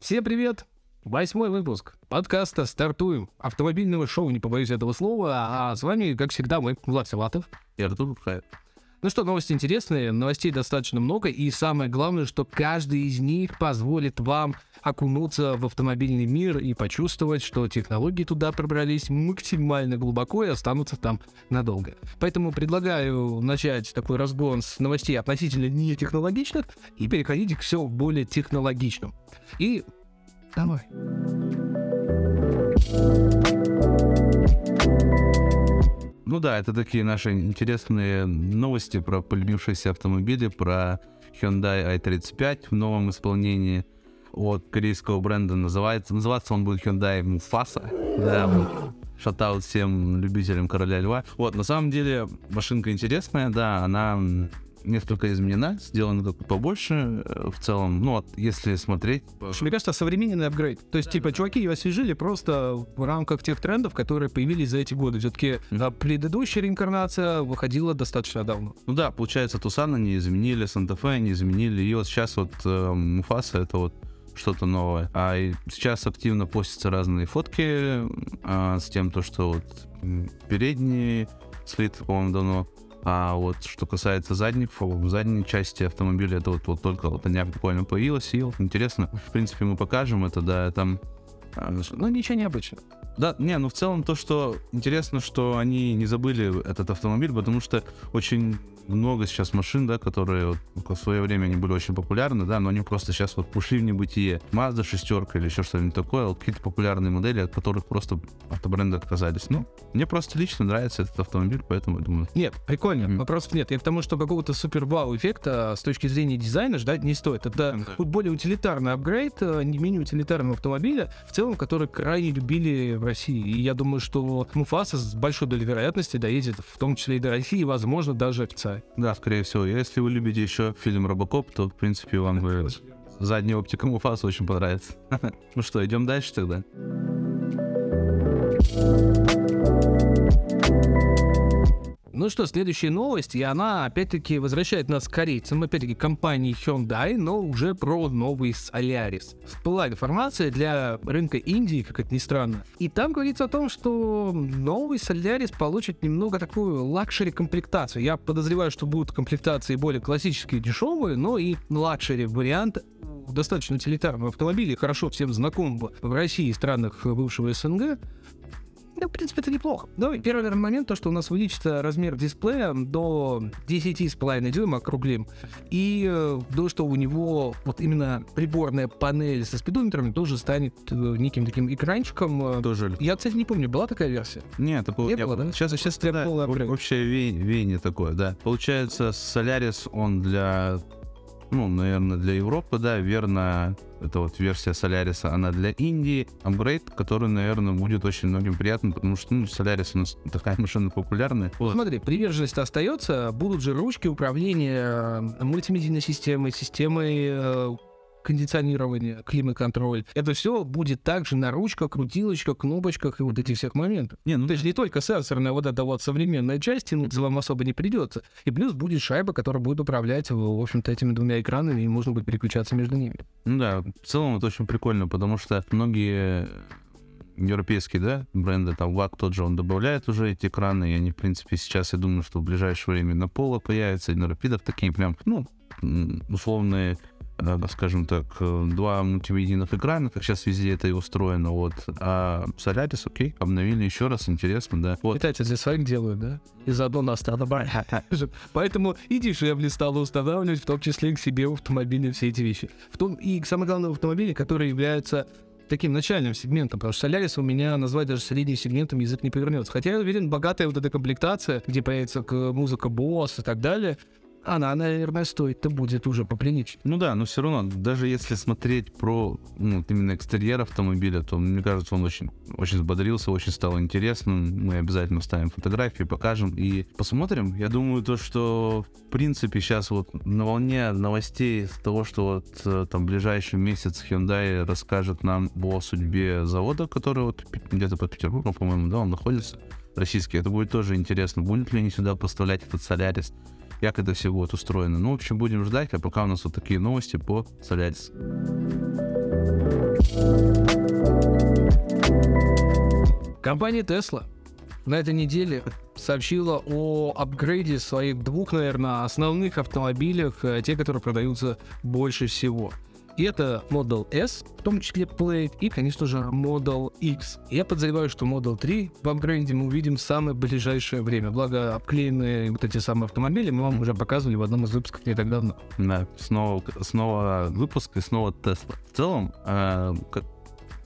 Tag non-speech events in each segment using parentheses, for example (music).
Всем привет! Восьмой выпуск подкаста «Стартуем» автомобильного шоу, не побоюсь этого слова, а с вами, как всегда, мой Влад Силатов. И Артур Хаев. Ну что, новости интересные, новостей достаточно много, и самое главное, что каждый из них позволит вам окунуться в автомобильный мир и почувствовать, что технологии туда пробрались максимально глубоко и останутся там надолго. Поэтому предлагаю начать такой разгон с новостей относительно не технологичных и переходить к все более технологичным. И давай. Ну да, это такие наши интересные новости про полюбившиеся автомобили, про Hyundai i35 в новом исполнении от корейского бренда. Называется, называться он будет Hyundai Mufasa. Да, вот. Шатаут всем любителям Короля Льва. Вот, на самом деле, машинка интересная, да, она несколько изменена, сделана как побольше э, в целом. Ну, вот, если смотреть... Мне кажется, современный апгрейд. То есть, типа, чуваки ее освежили просто в рамках тех трендов, которые появились за эти годы. Все-таки mm. предыдущая реинкарнация выходила достаточно давно. Ну да, получается, Тусана не изменили, Санта-Фе не изменили, и вот сейчас вот э, Муфаса это вот что-то новое. А сейчас активно постятся разные фотки а, с тем, то, что вот передние слит, по-моему, давно а вот что касается задних, в задней части автомобиля, это вот, вот только вот они буквально появилось, и вот интересно. В принципе, мы покажем это, да, там... А, ну, ничего необычного. Да, не, ну в целом то, что интересно, что они не забыли этот автомобиль, потому что очень много сейчас машин, да, которые вот, в свое время они были очень популярны, да, но они просто сейчас вот ушли в небытие. Mazda шестерка или еще что-нибудь такое, вот какие-то популярные модели, от которых просто автобренды отказались. Ну, мне просто лично нравится этот автомобиль, поэтому я думаю... Нет, прикольно, mm-hmm. вопросов нет. Я к тому, что какого-то супер вау эффекта с точки зрения дизайна ждать не стоит. Это mm-hmm. более утилитарный апгрейд, э, не менее утилитарного автомобиля, в целом, который крайне любили в России. И я думаю, что Муфаса с большой долей вероятности доедет в том числе и до России, возможно, даже официально. Да, скорее всего. Если вы любите еще фильм Робокоп, то, в принципе, вам бы задняя оптика Муфаса очень понравится. (laughs) ну что, идем дальше тогда. Ну что, следующая новость, и она опять-таки возвращает нас к корейцам, опять-таки компании Hyundai, но уже про новый Solaris. Всплыла информация для рынка Индии, как это ни странно. И там говорится о том, что новый Solaris получит немного такую luxury комплектацию. Я подозреваю, что будут комплектации более классические, дешевые, но и luxury вариант достаточно утилитарного автомобиля, хорошо всем знакомого в России и странах бывшего СНГ, да, в принципе, это неплохо. Ну, первый наверное, момент, то, что у нас увеличится размер дисплея до 10,5 дюйма округлим. И э, то, что у него вот именно приборная панель со спидометром тоже станет э, неким таким экранчиком. Тоже. Я, кстати, не помню, была такая версия? Нет, это было, не было, да? Сейчас, сейчас да, общее веяние такое, да. Получается, Solaris, он для ну, наверное, для Европы, да, верно, это вот версия Solaris, она для Индии, апгрейд, который, наверное, будет очень многим приятным, потому что, ну, Solaris у нас (laughs) такая машина популярная. Вот. Смотри, приверженность остается, будут же ручки управления э, мультимедийной системой, системой э, кондиционирование, климат-контроль. Это все будет также на ручках, крутилочках, кнопочках и вот этих всех моментов. Не, ну то есть не только сенсорная вот эта вот современная часть, тянуться вам особо не придется. И плюс будет шайба, которая будет управлять, в общем-то, этими двумя экранами, и можно будет переключаться между ними. Ну да, в целом это очень прикольно, потому что многие европейские, да, бренды, там ВАК тот же, он добавляет уже эти экраны, и они, в принципе, сейчас, я думаю, что в ближайшее время на Поло появятся, и на Рапидов такие прям, ну, условные скажем так, два мультимедийных экрана, как сейчас везде это и устроено, вот. А Solaris, окей, обновили еще раз, интересно, да. Вот. Китайцы для своих делают, да? И заодно нас отобрали. Поэтому и дешевле стало устанавливать, в том числе к себе в автомобиле все эти вещи. В том, и самое главное в автомобиле, который является таким начальным сегментом, потому что Solaris у меня назвать даже средним сегментом язык не повернется. Хотя я уверен, богатая вот эта комплектация, где появится музыка Bose и так далее, она, наверное, стоит-то будет уже поприличнее. Ну да, но все равно, даже если смотреть про ну, именно экстерьер автомобиля, то мне кажется, он очень, очень взбодрился, очень стал интересным. Мы обязательно ставим фотографии, покажем и посмотрим. Я думаю, то, что в принципе сейчас вот на волне новостей того, что вот э, там ближайший месяц Hyundai расскажет нам о судьбе завода, который вот где-то под Петербургом, по-моему, да, он находится российский. Это будет тоже интересно. Будут ли они сюда поставлять этот Солярис? как это все будет устроено. Ну, в общем, будем ждать, а пока у нас вот такие новости по Solaris. Компания Tesla на этой неделе сообщила о апгрейде своих двух, наверное, основных автомобилях, э, те, которые продаются больше всего. И это Model S, в том числе Plate, и, конечно же, Model X. Я подозреваю, что Model 3 в апгрейде мы увидим в самое ближайшее время. Благо, обклеенные вот эти самые автомобили мы вам уже показывали в одном из выпусков не так давно. Да, снова, снова выпуск и снова Tesla. В целом, э, как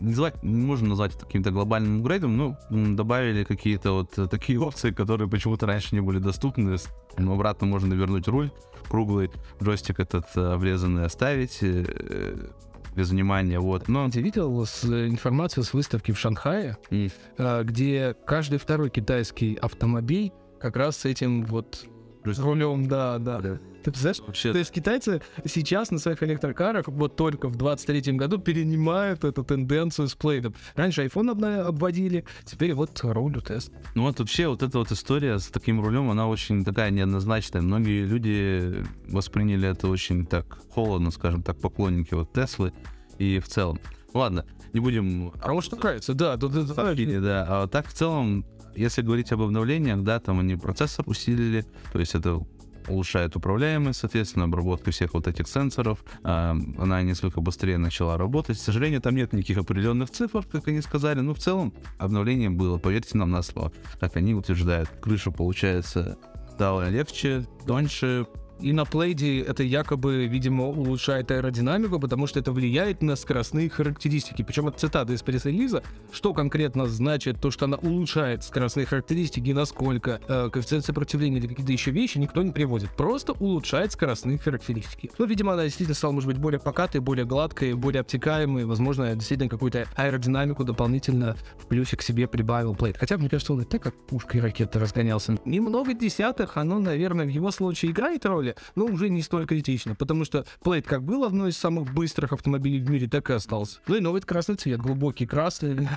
назвать, не можно назвать это каким-то глобальным апгрейдом, но добавили какие-то вот такие опции, которые почему-то раньше не были доступны. Обратно можно вернуть руль круглый, джойстик этот э, врезанный оставить, э, без внимания, вот. Но ты видел с, информацию с выставки в Шанхае, mm. где каждый второй китайский автомобиль как раз с этим вот рулем, да, да. да. Ты представляешь? Вообще... То есть китайцы сейчас на своих электрокарах вот только в 23-м году перенимают эту тенденцию с плейдом. Раньше iPhone обводили, теперь вот руль тест. Ну вот вообще вот эта вот история с таким рулем, она очень такая неоднозначная. Многие люди восприняли это очень так холодно, скажем так, поклонники вот Теслы и в целом. Ладно, не будем... А может нравится, да. Да, да, да. да. А так в целом, если говорить об обновлениях, да, там они процессор усилили, то есть это улучшает управляемость, соответственно, обработка всех вот этих сенсоров. А, она несколько быстрее начала работать. К сожалению, там нет никаких определенных цифр, как они сказали, но в целом обновление было, поверьте нам на слово. Так они утверждают. Крыша, получается, стала легче, тоньше, и на плейде это якобы, видимо, улучшает аэродинамику, потому что это влияет на скоростные характеристики. Причем это цитата из пресс-релиза. Что конкретно значит то, что она улучшает скоростные характеристики, насколько, э, коэффициент сопротивления или какие-то еще вещи, никто не приводит. Просто улучшает скоростные характеристики. Ну, видимо, она действительно стала, может быть, более покатой, более гладкой, более обтекаемой. Возможно, действительно какую-то аэродинамику дополнительно в плюсе к себе прибавил плейд. Хотя, мне кажется, он и так как пушка и ракета разгонялся. Немного десятых, оно, наверное, в его случае играет роль, но уже не столь критично, потому что Plate как был одной из самых быстрых автомобилей в мире, так и остался. Ну и новый красный цвет, глубокий красный.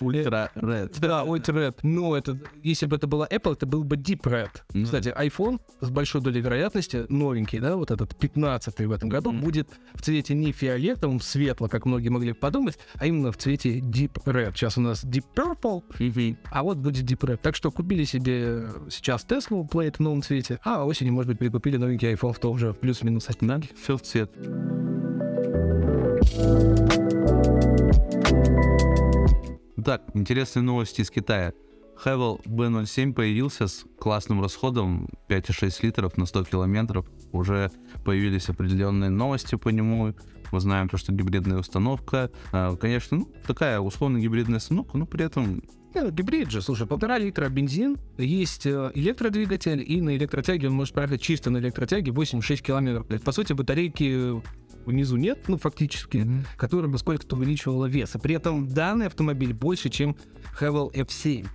Ultra Red. Да, Ultra Red. Но это, если бы это была Apple, это был бы Deep Red. Mm-hmm. Кстати, iPhone с большой долей вероятности, новенький, да, вот этот 15 в этом году, mm-hmm. будет в цвете не фиолетовым, светло, как многие могли подумать, а именно в цвете Deep Red. Сейчас у нас Deep Purple, mm-hmm. а вот будет Deep Red. Так что купили себе сейчас Tesla Plaid в новом цвете, а осенью, может быть, прикупили новенький новенький iPhone в том же плюс-минус в цвет. Так, интересные новости из Китая. Havel B07 появился с классным расходом 5,6 литров на 100 километров. Уже появились определенные новости по нему. Мы знаем то, что гибридная установка. А, конечно, ну, такая условно гибридная установка, но при этом гибрид же, слушай, полтора литра бензин, есть э, электродвигатель, и на электротяге он может проехать чисто на электротяге 8-6 километров. По сути, батарейки внизу нет, ну, фактически, mm-hmm. которая бы сколько-то увеличивала вес. И при этом данный автомобиль больше, чем Havel F7.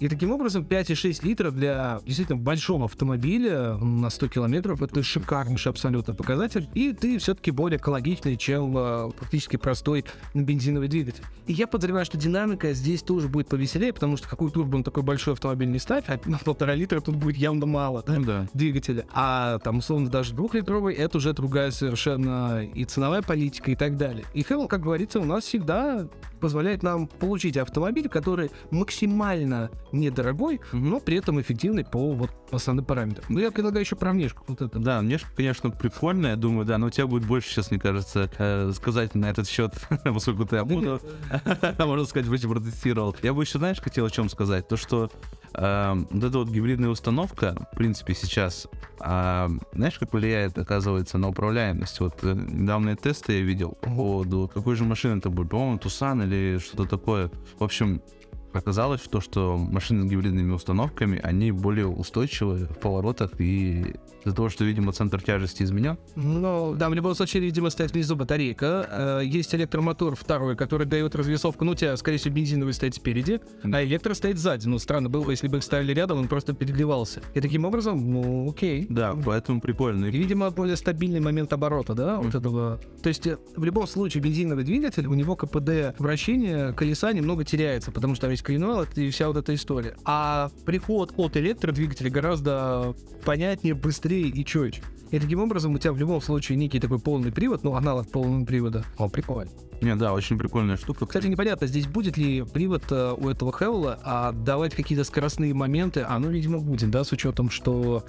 И таким образом 5,6 литров для действительно большого автомобиля на 100 километров это шикарнейший абсолютно показатель. И ты все-таки более экологичный, чем э, практически простой бензиновый двигатель. И я подозреваю, что динамика здесь тоже будет повеселее, потому что какой турбо на такой большой автомобиль не ставь, а (laughs) на полтора литра тут будет явно мало да, да. двигателя. А там условно даже двухлитровый это уже другая совершенно и ценовая политика и так далее. И Хэмл, как говорится, у нас всегда позволяет нам получить автомобиль, который максимально недорогой, но при этом эффективный по вот основным параметрам. Ну, я предлагаю еще про внешку. Вот это. Да, внешка, конечно, прикольная, я думаю, да, но у тебя будет больше сейчас, мне кажется, э, сказать на этот счет, (laughs) поскольку ты Амуну, (laughs) можно сказать, вроде протестировал. Я бы еще, знаешь, хотел о чем сказать, то, что э, вот эта вот гибридная установка, в принципе, сейчас, э, знаешь, как влияет, оказывается, на управляемость? Вот э, недавние тесты я видел по поводу, какой же машины это будет, по-моему, Тусан или что-то такое. В общем, оказалось, то, что машины с гибридными установками, они более устойчивы в поворотах и из-за того, что, видимо, центр тяжести изменен. Ну, да, в любом случае, видимо, стоит внизу батарейка. Э, есть электромотор второй, который дает развесовку. Ну, у тебя, скорее всего, бензиновый стоит спереди, а электро стоит сзади. Ну, странно было, если бы их ставили рядом, он просто переливался. И таким образом, ну, окей. Да, поэтому прикольно. И, видимо, более стабильный момент оборота, да, mm-hmm. вот этого. То есть, э, в любом случае, бензиновый двигатель, у него КПД вращения колеса немного теряется, потому что там есть коренной и вся вот эта история. А приход от электродвигателя гораздо понятнее, быстрее и четче. И таким образом у тебя в любом случае некий такой полный привод, ну, аналог полного привода. О, прикольно. Не, да, очень прикольная штука. Кстати, непонятно, здесь будет ли привод э, у этого Хевела а давать какие-то скоростные моменты. А ну, видимо, будет, да, с учетом, что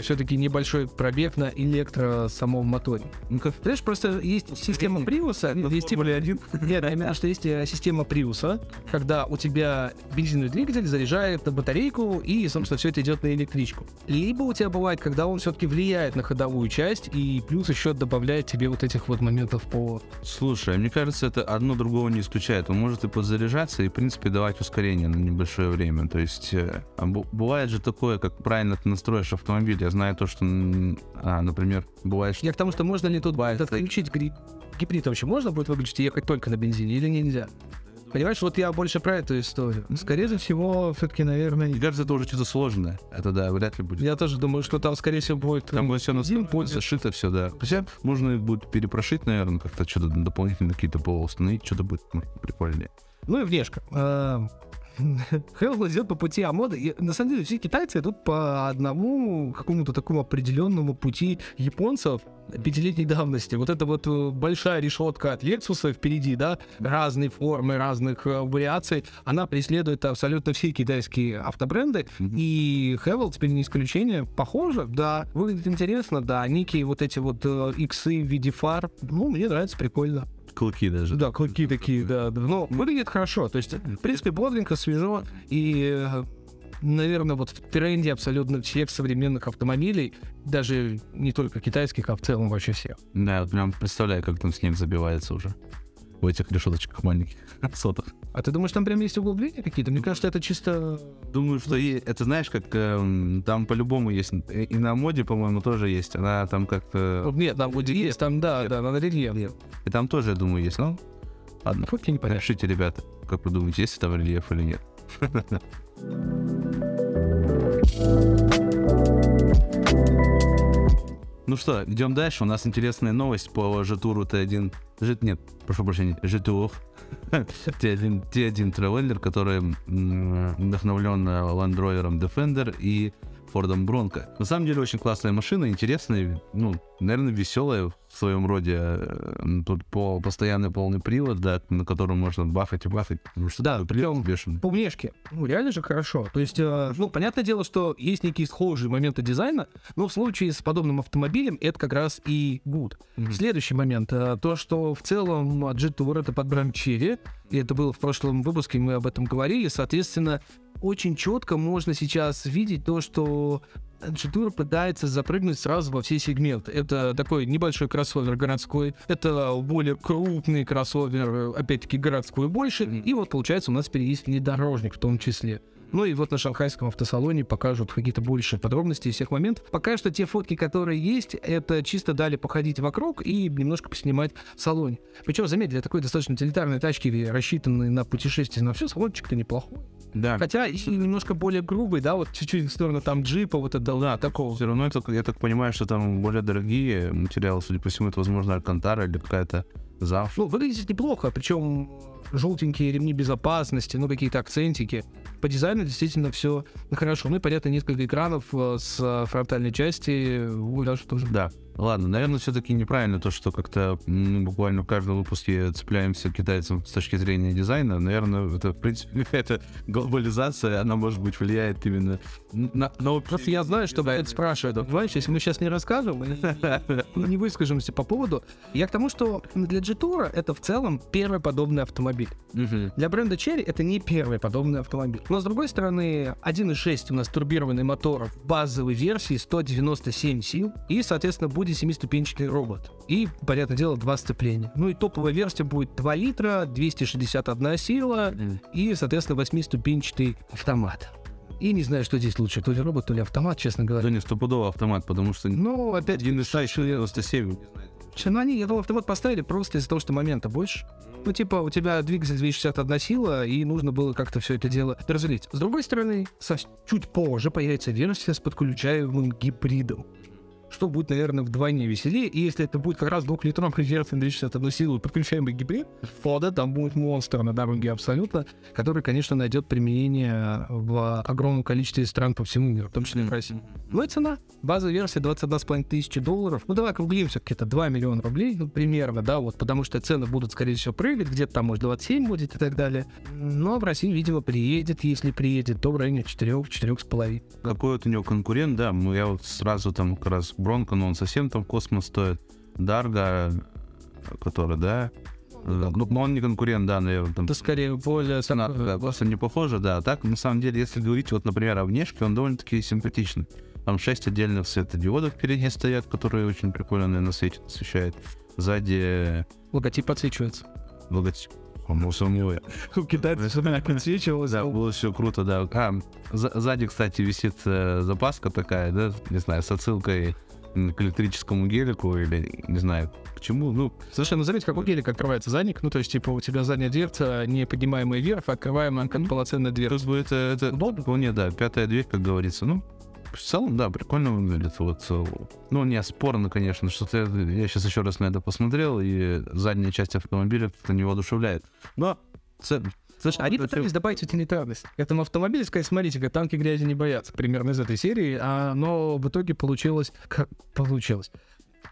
все-таки небольшой пробег на электро самом моторе. Ну, знаешь, просто есть система Приуса, есть типа... один. (laughs) Нет, именно, что есть э, система Приуса, когда у тебя бензиновый двигатель заряжает батарейку, и, собственно, все это идет на электричку. Либо у тебя бывает, когда он все-таки влияет на ходовую часть, и плюс еще добавляет тебе вот этих вот моментов по... Слушай, мне кажется, это одно другого не исключает. Он может и подзаряжаться, и, в принципе, давать ускорение на небольшое время. То есть, э, бывает же такое, как правильно ты настроишь автомобиль. Я знаю то, что, а, например, бывает... Что... Я к тому, что можно ли тут бывает, отключить гри... гибрид вообще? Можно будет выключить и ехать только на бензине или нельзя? Понимаешь, вот я больше про эту историю. Скорее всего, все-таки, наверное... Мне кажется, это уже что-то сложное. Это, да, вряд ли будет. Я тоже думаю, что там, скорее всего, будет... Там будет все на будет зашито все, да. Хотя можно будет перепрошить, наверное, как-то что-то дополнительно какие-то полы установить, что-то будет ну, прикольнее. Ну и внешка. Хелл идет по пути Амода. И на самом деле все китайцы идут по одному какому-то такому определенному пути японцев пятилетней давности. Вот эта вот э, большая решетка от Lexus впереди, да, разные формы, разных э, вариаций, она преследует абсолютно все китайские автобренды. Mm-hmm. И Хевел теперь не исключение. Похоже, да, выглядит интересно, да, некие вот эти вот э, иксы в виде фар, ну, мне нравится, прикольно клыки даже. Да, клыки такие, да. Но выглядит хорошо. То есть, в принципе, бодренько, свежо. И, наверное, вот в тренде абсолютно всех современных автомобилей, даже не только китайских, а в целом вообще всех. Да, вот прям представляю, как там снег забивается уже в этих решеточках маленьких (laughs) сотах. А ты думаешь, там прям есть углубления какие-то? Мне кажется, это чисто... Думаю, что и, это знаешь, как э, там по-любому есть. И на моде, по-моему, тоже есть. Она там как-то... Нет, там моде есть, там, да, нет. да, на рельеф. И там тоже, я думаю, есть. Ну, ладно. Хоть не понятно. Решите, ребята, как вы думаете, есть там рельеф или нет? (laughs) Ну что, идем дальше. У нас интересная новость по Жетуру Т1. Жит, нет, прошу прощения, Жетуов. Т1, Т1 трейлер, который вдохновлен Land Rover Defender и Фордом Бронко. На самом деле очень классная машина, интересная, ну, наверное, веселая в своем роде. Э, тут по постоянный полный привод, да, на котором можно бахать и бахать. Ну, что да, прям бешеный. По внешке. Ну, реально же хорошо. То есть, э, ну, понятное дело, что есть некие схожие моменты дизайна, но в случае с подобным автомобилем это как раз и good. Mm-hmm. Следующий момент. Э, то, что в целом G-Tour это под бренд Cherry, и это было в прошлом выпуске, мы об этом говорили, соответственно, очень четко можно сейчас видеть то, что G-Tour пытается запрыгнуть сразу во все сегменты. Это такой небольшой кроссовер городской, это более крупный кроссовер, опять-таки городской больше, и вот получается у нас есть внедорожник в том числе. Ну и вот на шанхайском автосалоне покажут какие-то больше подробности всех моментов. Пока что те фотки, которые есть, это чисто дали походить вокруг и немножко поснимать в салоне. Причем, заметь, для такой достаточно утилитарной тачки, рассчитанной на путешествие на все, салончик-то неплохой. Да. Хотя и немножко более грубый, да, вот чуть-чуть в сторону там джипа, вот это, да, такого. Все равно, это, я так понимаю, что там более дорогие материалы, судя по всему, это, возможно, Алькантара или какая-то ЗАФ. Ну, выглядит неплохо, причем желтенькие ремни безопасности, ну, какие-то акцентики. По дизайну действительно все хорошо. Ну и, понятно, несколько экранов э, с фронтальной части. Даже тоже. Да. Ладно, наверное, все-таки неправильно то, что как-то ну, буквально в каждом выпуске цепляемся к китайцам с точки зрения дизайна. Наверное, это, в принципе, (laughs) это глобализация, она, может быть, влияет именно на... Но просто я знаю, что это спрашивают. Понимаешь, если мы сейчас не расскажем, (laughs) не выскажемся по поводу, я к тому, что для G-Tour это в целом первый подобный автомобиль. Для бренда Cherry это не первый подобный автомобиль. Но, с другой стороны, 1.6 у нас турбированный мотор в базовой версии 197 сил, и, соответственно, будет будет семиступенчатый робот. И, понятное дело, два сцепления. Ну и топовая версия будет 2 литра, 261 сила и, соответственно, восьмиступенчатый автомат. И не знаю, что здесь лучше, то ли робот, то ли автомат, честно говоря. Да не, стопудово автомат, потому что... Ну, опять... 1.6 еще 97, Ну, они этого автомат поставили просто из-за того, что момента больше. Ну, типа, у тебя двигатель 261 сила, и нужно было как-то все это дело разделить. С другой стороны, со чуть позже появится версия с подключаемым гибридом. Что будет, наверное, вдвойне веселее. И если это будет как раз двухлитровый версия на 61 силу, подключаемый гибрид, Фода, там будет монстр на дороге абсолютно, который, конечно, найдет применение в огромном количестве стран по всему миру, в том числе и в России. Ну и цена. Базовая версия 21,5 тысячи долларов. Ну давай округлим все-таки, это 2 миллиона рублей, ну примерно, да, вот, потому что цены будут, скорее всего, прыгать, где-то там, может, 27 будет и так далее. Но в Россию, видимо, приедет, если приедет, то в районе 4-4,5. Какой вот у него конкурент, да, ну я вот сразу там как раз Бронко, но он совсем там космос стоит. Дарга, который, да, ну, но он не конкурент, да, наверное. Там Это скорее более... цена такая просто не похожа, да. А Так, на самом деле, если говорить, вот, например, о внешке, он довольно-таки симпатичный. Там шесть отдельных светодиодов впереди стоят, которые очень прикольно, наверное, светят, освещают. Сзади Логотип подсвечивается. логотип. Ну, сомневаюсь. У китайцев подсвечивалось. Да, было все круто, да. А, за- сзади, кстати, висит э, запаска такая, да, не знаю, с отсылкой к электрическому гелику или, не знаю, к чему. Ну, Слушай, ну заметь, как у гелика открывается задник. Ну, то есть, типа, у тебя задняя дверца, не поднимаемая вверх, а открываемая как полноценная дверь. Как бы это, это вполне, да, пятая дверь, как говорится. Ну, в целом, да, прикольно выглядит. Вот, э, ну, не спорно, конечно, что-то я, я сейчас еще раз на это посмотрел, и задняя часть автомобиля как-то не воодушевляет. Но ц- Слушай, они это пытались добавить утилитарность. Этому автомобилю сказать, смотрите, как танки грязи не боятся, примерно из этой серии, а, но в итоге получилось, как получилось.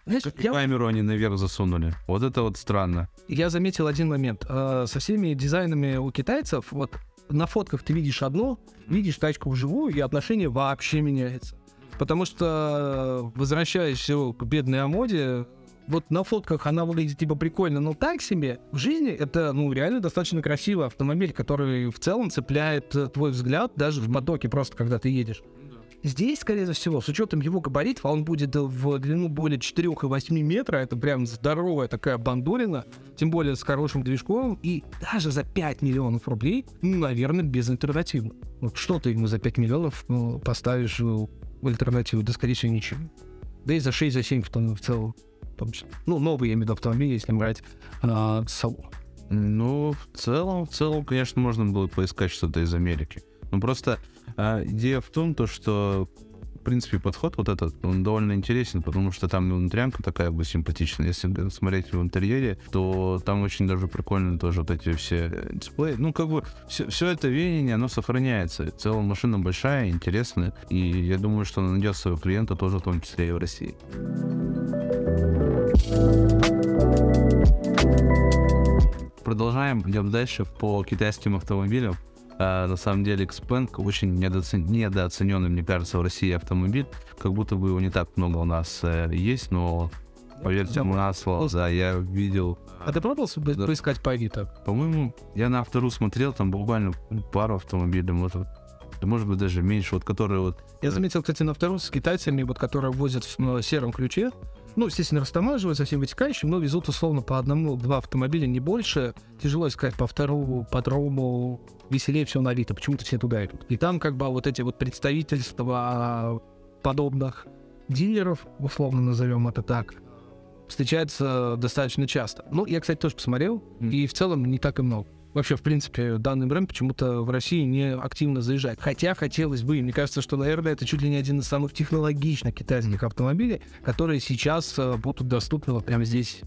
Знаешь, я, камеру они наверх засунули. Вот это вот странно. я заметил один момент. А, Со всеми дизайнами у китайцев, вот на фотках ты видишь одно, видишь тачку вживую, и отношение вообще меняется. Потому что, возвращаясь к бедной Амоде, вот на фотках она выглядит типа прикольно, но так себе. В жизни это, ну, реально достаточно красивый автомобиль, который в целом цепляет э, твой взгляд даже в потоке, просто когда ты едешь. Здесь, скорее всего, с учетом его габаритов, а он будет э, в длину более 4,8 метра, это прям здоровая такая бандурина, тем более с хорошим движком, и даже за 5 миллионов рублей, ну, наверное, безальтернативно. Вот что ты ему за 5 миллионов ну, поставишь в альтернативу? Да, скорее всего, ничего. Да и за 6, за 7 в, том- в целом. Ну, новые, я имею в виду, автомобили, если брать а, салон. Ну, в целом, в целом, конечно, можно было поискать что-то из Америки. Ну, просто а, идея в том, то, что, в принципе, подход вот этот, он довольно интересен, потому что там внутрянка такая бы симпатичная. Если смотреть в интерьере, то там очень даже прикольно тоже вот эти все э, дисплеи. Ну, как бы, все, это веяние, оно сохраняется. В целом, машина большая, интересная, и я думаю, что она найдет своего клиента тоже, в том числе и в России. Продолжаем, идем дальше по китайским автомобилям. А, на самом деле Xpeng очень недооцен- недооцененный, мне кажется, в России автомобиль. Как будто бы его не так много у нас э, есть, но поверьте мне на слово, да, я видел. А ты пробовал Да. поискать по Авито? По-моему, я на автору смотрел, там буквально пару автомобилей, может, да может быть даже меньше, вот которые вот Я заметил, кстати, на втором с китайцами, вот, которые возят в ну, сером ключе, ну, естественно, растамаживают со всем вытекающим, но везут условно по одному-два автомобиля, не больше. Тяжело сказать по второму, по другому, веселее все на Авито, почему-то все туда идут. И там как бы вот эти вот представительства подобных дилеров, условно назовем это так, встречается достаточно часто. Ну, я, кстати, тоже посмотрел, Мгм. и в целом не так и много. Вообще, в принципе, данный бренд почему-то в России не активно заезжает. Хотя хотелось бы, и мне кажется, что, наверное, это чуть ли не один из самых технологичных китайских автомобилей, которые сейчас э, будут доступны вот прямо здесь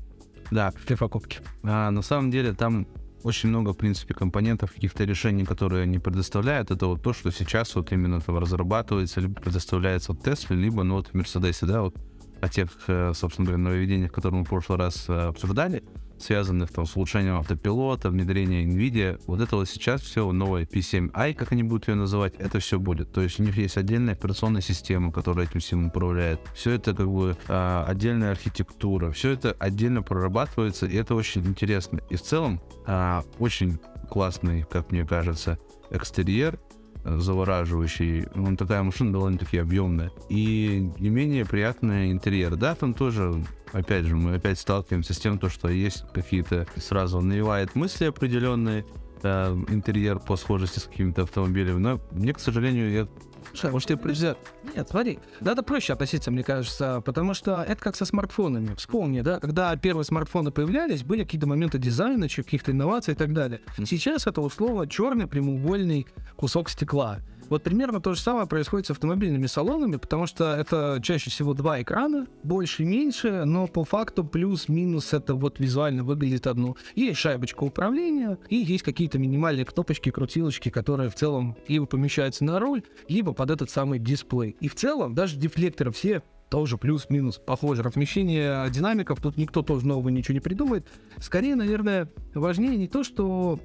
Да, для покупки. А на самом деле там очень много, в принципе, компонентов, каких-то решений, которые они предоставляют. Это вот то, что сейчас вот именно там разрабатывается, либо предоставляется от Tesla, либо, ну, вот в Мерседесе, да, вот о тех, э, собственно говоря, нововведениях, которые мы в прошлый раз э, обсуждали, связанных там с улучшением автопилота, внедрением NVIDIA. Вот это вот сейчас все новое P7i, как они будут ее называть, это все будет. То есть у них есть отдельная операционная система, которая этим всем управляет. Все это как бы а, отдельная архитектура. Все это отдельно прорабатывается, и это очень интересно. И в целом а, очень классный, как мне кажется, экстерьер, завораживающий. Он такая машина довольно-таки объемная. И не менее приятный интерьер. Да, там тоже, опять же, мы опять сталкиваемся с тем, то, что есть какие-то сразу навевает мысли определенные, э, интерьер по схожести с какими-то автомобилями. Но мне, к сожалению, я Слушай, а может тебе привезет? Нет, смотри, надо проще относиться, мне кажется, потому что это как со смартфонами. Вспомни, да, когда первые смартфоны появлялись, были какие-то моменты дизайна, каких-то инноваций и так далее. Сейчас это условно черный прямоугольный кусок стекла. Вот примерно то же самое происходит с автомобильными салонами, потому что это чаще всего два экрана, больше и меньше, но по факту плюс-минус это вот визуально выглядит одно. Есть шайбочка управления, и есть какие-то минимальные кнопочки, крутилочки, которые в целом либо помещаются на руль, либо под этот самый дисплей. И в целом даже дефлекторы все тоже плюс-минус похоже. Размещение динамиков, тут никто тоже нового ничего не придумает. Скорее, наверное, важнее не то, что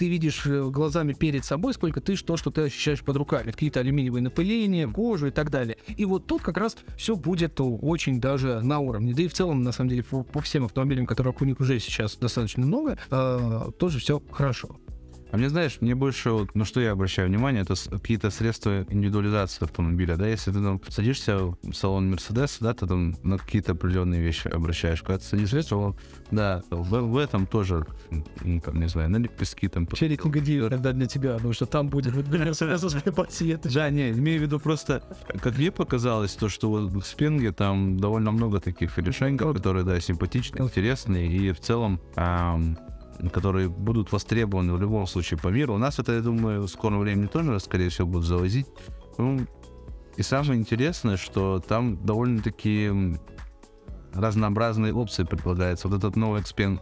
ты видишь э, глазами перед собой, сколько ты то, что ты ощущаешь под руками. Какие-то алюминиевые напыления, кожу и так далее. И вот тут как раз все будет очень даже на уровне. Да и в целом, на самом деле, по, по всем автомобилям, которых у них уже сейчас достаточно много, э, тоже все хорошо. А мне, знаешь, мне больше, вот, на что я обращаю внимание, это какие-то средства индивидуализации автомобиля, да, если ты там садишься в салон Мерседес, да, ты там на какие-то определенные вещи обращаешь, когда ты садишься салон, да, в, в этом тоже, ну, там, не знаю, на лепестки там... Челик негодию тогда для тебя, потому что там будет Да, не, имею в виду просто, как мне показалось, то, что вот в Спинге там довольно много таких решений, которые, да, симпатичные, интересные, и в целом которые будут востребованы в любом случае по миру. У нас это, я думаю, в скором времени тоже, скорее всего, будут завозить. Ну, и самое интересное, что там довольно-таки разнообразные опции предлагаются. Вот этот новый Xpeng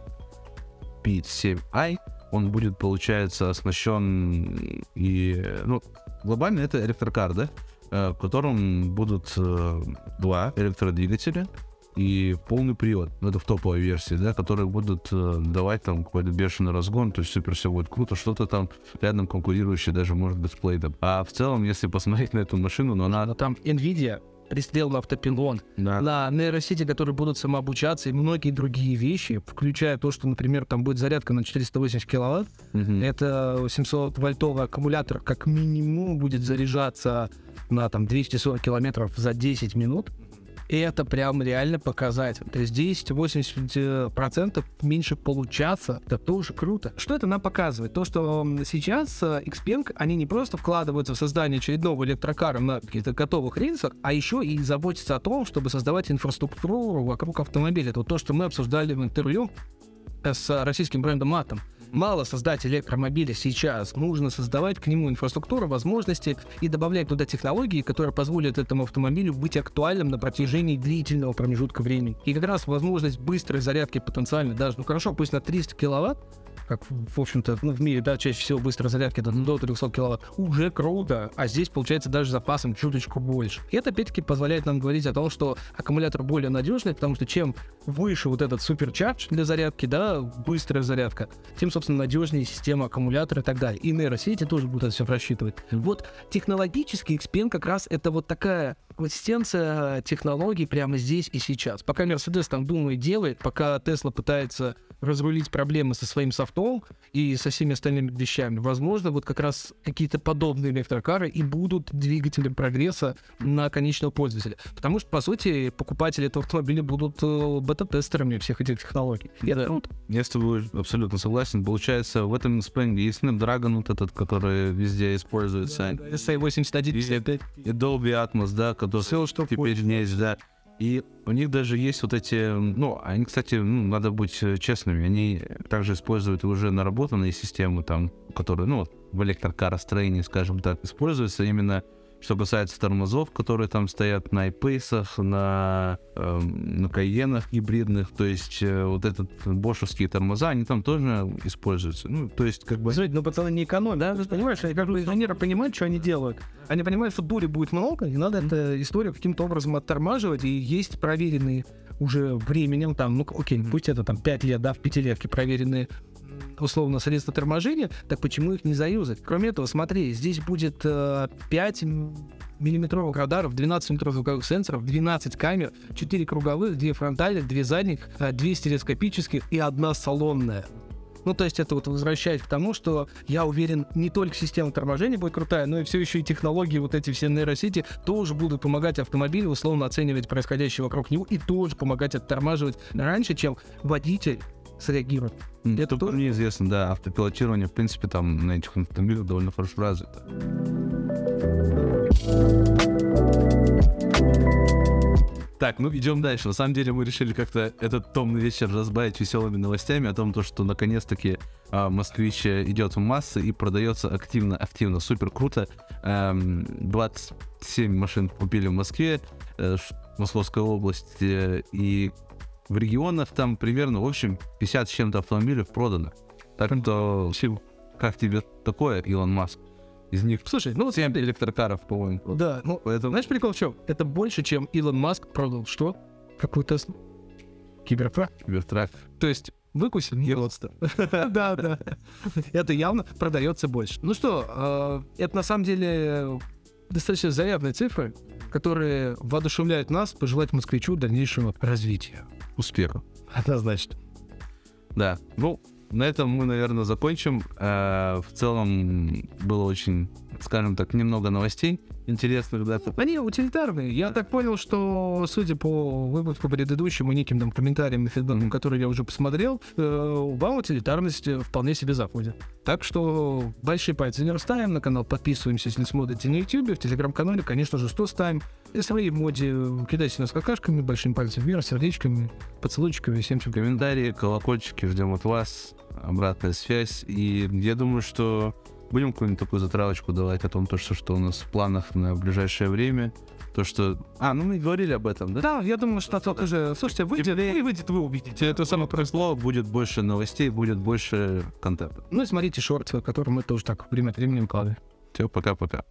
P7i, он будет, получается, оснащен и, ну, глобально это электрокар, да, э, в котором будут э, два электродвигателя, и полный привод. Ну, это в топовой версии, да, которые будут э, давать там какой-то бешеный разгон, то есть супер все будет круто, что-то там рядом конкурирующее даже может быть с плейдом. А в целом, если посмотреть на эту машину, но она... Там NVIDIA пристрел на автопилон, да. на нейросети, которые будут самообучаться, и многие другие вещи, включая то, что, например, там будет зарядка на 480 киловатт, угу. это 700-вольтовый аккумулятор как минимум будет заряжаться на там 240 километров за 10 минут, и это прям реально показатель. То есть 10-80% меньше получаться, это тоже круто. Что это нам показывает? То, что сейчас э, Xpeng, они не просто вкладываются в создание очередного электрокара на каких-то готовых рельсах, а еще и заботятся о том, чтобы создавать инфраструктуру вокруг автомобиля. Это вот то, что мы обсуждали в интервью с российским брендом Atom мало создать электромобиля сейчас. Нужно создавать к нему инфраструктуру, возможности и добавлять туда технологии, которые позволят этому автомобилю быть актуальным на протяжении длительного промежутка времени. И как раз возможность быстрой зарядки потенциально даже, ну хорошо, пусть на 300 киловатт, как, в общем-то, ну, в мире, да, чаще всего быстрой зарядки до, до 300 киловатт, уже круто, а здесь, получается, даже запасом чуточку больше. И это, опять-таки, позволяет нам говорить о том, что аккумулятор более надежный, потому что чем выше вот этот суперчардж для зарядки, да, быстрая зарядка, тем, собственно, надежнее система аккумулятора и так далее. И нейросети тоже будут это все рассчитывать. Вот технологический XPN как раз это вот такая консистенция технологий прямо здесь и сейчас. Пока Mercedes там думает, делает, пока Tesla пытается разрулить проблемы со своим софтом и со всеми остальными вещами, возможно, вот как раз какие-то подобные электрокары и будут двигателем прогресса на конечного пользователя. Потому что, по сути, покупатели этого автомобиля будут э, бета-тестерами всех этих технологий. И это круто. Я с тобой абсолютно согласен. Получается, в этом Spring есть Snapdragon вот этот, который везде используется. Да, да, SA81. И, и Dolby Atmos, да, который Все, что теперь есть, да. И у них даже есть вот эти, ну, они, кстати, ну, надо быть э, честными, они также используют уже наработанные системы, там, которые, ну, в электрокаростроении, скажем так, используются именно что касается тормозов, которые там стоят на iPace, на, э, на Кайенах гибридных, то есть э, вот этот бошевские тормоза, они там тоже используются. Ну, то есть как бы... Смотрите, ну пацаны не экономят, да? Ты понимаешь, как бы инженеры понимают, что они делают. Они понимают, что дури будет много, и надо эту историю каким-то образом оттормаживать, и есть проверенные уже временем, там, ну окей, пусть это там 5 лет, да, в пятилетке проверенные условно средства торможения, так почему их не заюзать? Кроме этого, смотри, здесь будет э, 5 миллиметровых радаров, 12 миллиметровых звуковых сенсоров, 12 камер, 4 круговых, 2 фронтальных, 2 задних, 2 э, стереоскопических и одна салонная. Ну, то есть это вот возвращает к тому, что я уверен, не только система торможения будет крутая, но и все еще и технологии, вот эти все нейросети тоже будут помогать автомобилю условно оценивать происходящее вокруг него и тоже помогать оттормаживать раньше, чем водитель среагирует. Это тоже неизвестно, да. Автопилотирование, в принципе, там на этих автомобилях довольно хорошо развито. Так, ну идем дальше. На самом деле мы решили как-то этот томный вечер разбавить веселыми новостями о том, то, что наконец-таки а, москвич идет в массы и продается активно, активно, супер круто. Эм, 27 машин купили в Москве, э, Московской области, и в регионах там примерно, в общем, 50 с чем-то автомобилей продано. Так что, как тебе такое, Илон Маск? Из них Слушай, ну вот 7 электрокаров, по-моему. Да, ну, Поэтому знаешь, прикол в чем? Это больше, чем Илон Маск продал что? Какую Теслу? Кибертрак. Кибертрак. То есть выкусил не родство. (laughs) Да, да. Это явно продается больше. Ну что, э, это на самом деле достаточно заявные цифры, которые воодушевляют нас пожелать москвичу дальнейшего развития. Успеха. Однозначно. Да. Ну, на этом мы, наверное, закончим. Э, В целом было очень, скажем так, немного новостей интересных, да. Они утилитарные. Я так понял, что, судя по выпуску предыдущему, неким там комментариям и фидбэкам, которые я уже посмотрел, э, вам утилитарность э, вполне себе заходит. Так что большие пальцы не расставим, на канал подписываемся, если смотрите на YouTube, в телеграм-канале, конечно же, 100 ставим. И свои моди э, кидайте нас какашками, большим пальцем вверх, сердечками, поцелуйчиками, всем чем Комментарии, колокольчики ждем от вас, обратная связь. И я думаю, что будем какую-нибудь такую затравочку давать о том, то, что, что у нас в планах на ближайшее время. То, что... А, ну мы говорили об этом, да? Да, я думаю, что это уже... Слушайте, выйдет, и выйдет, вы увидите. Это самое простое. Слово будет больше новостей, будет больше контента. Ну и смотрите шорты, которые мы тоже так время от времени вкладываем. Все, пока-пока.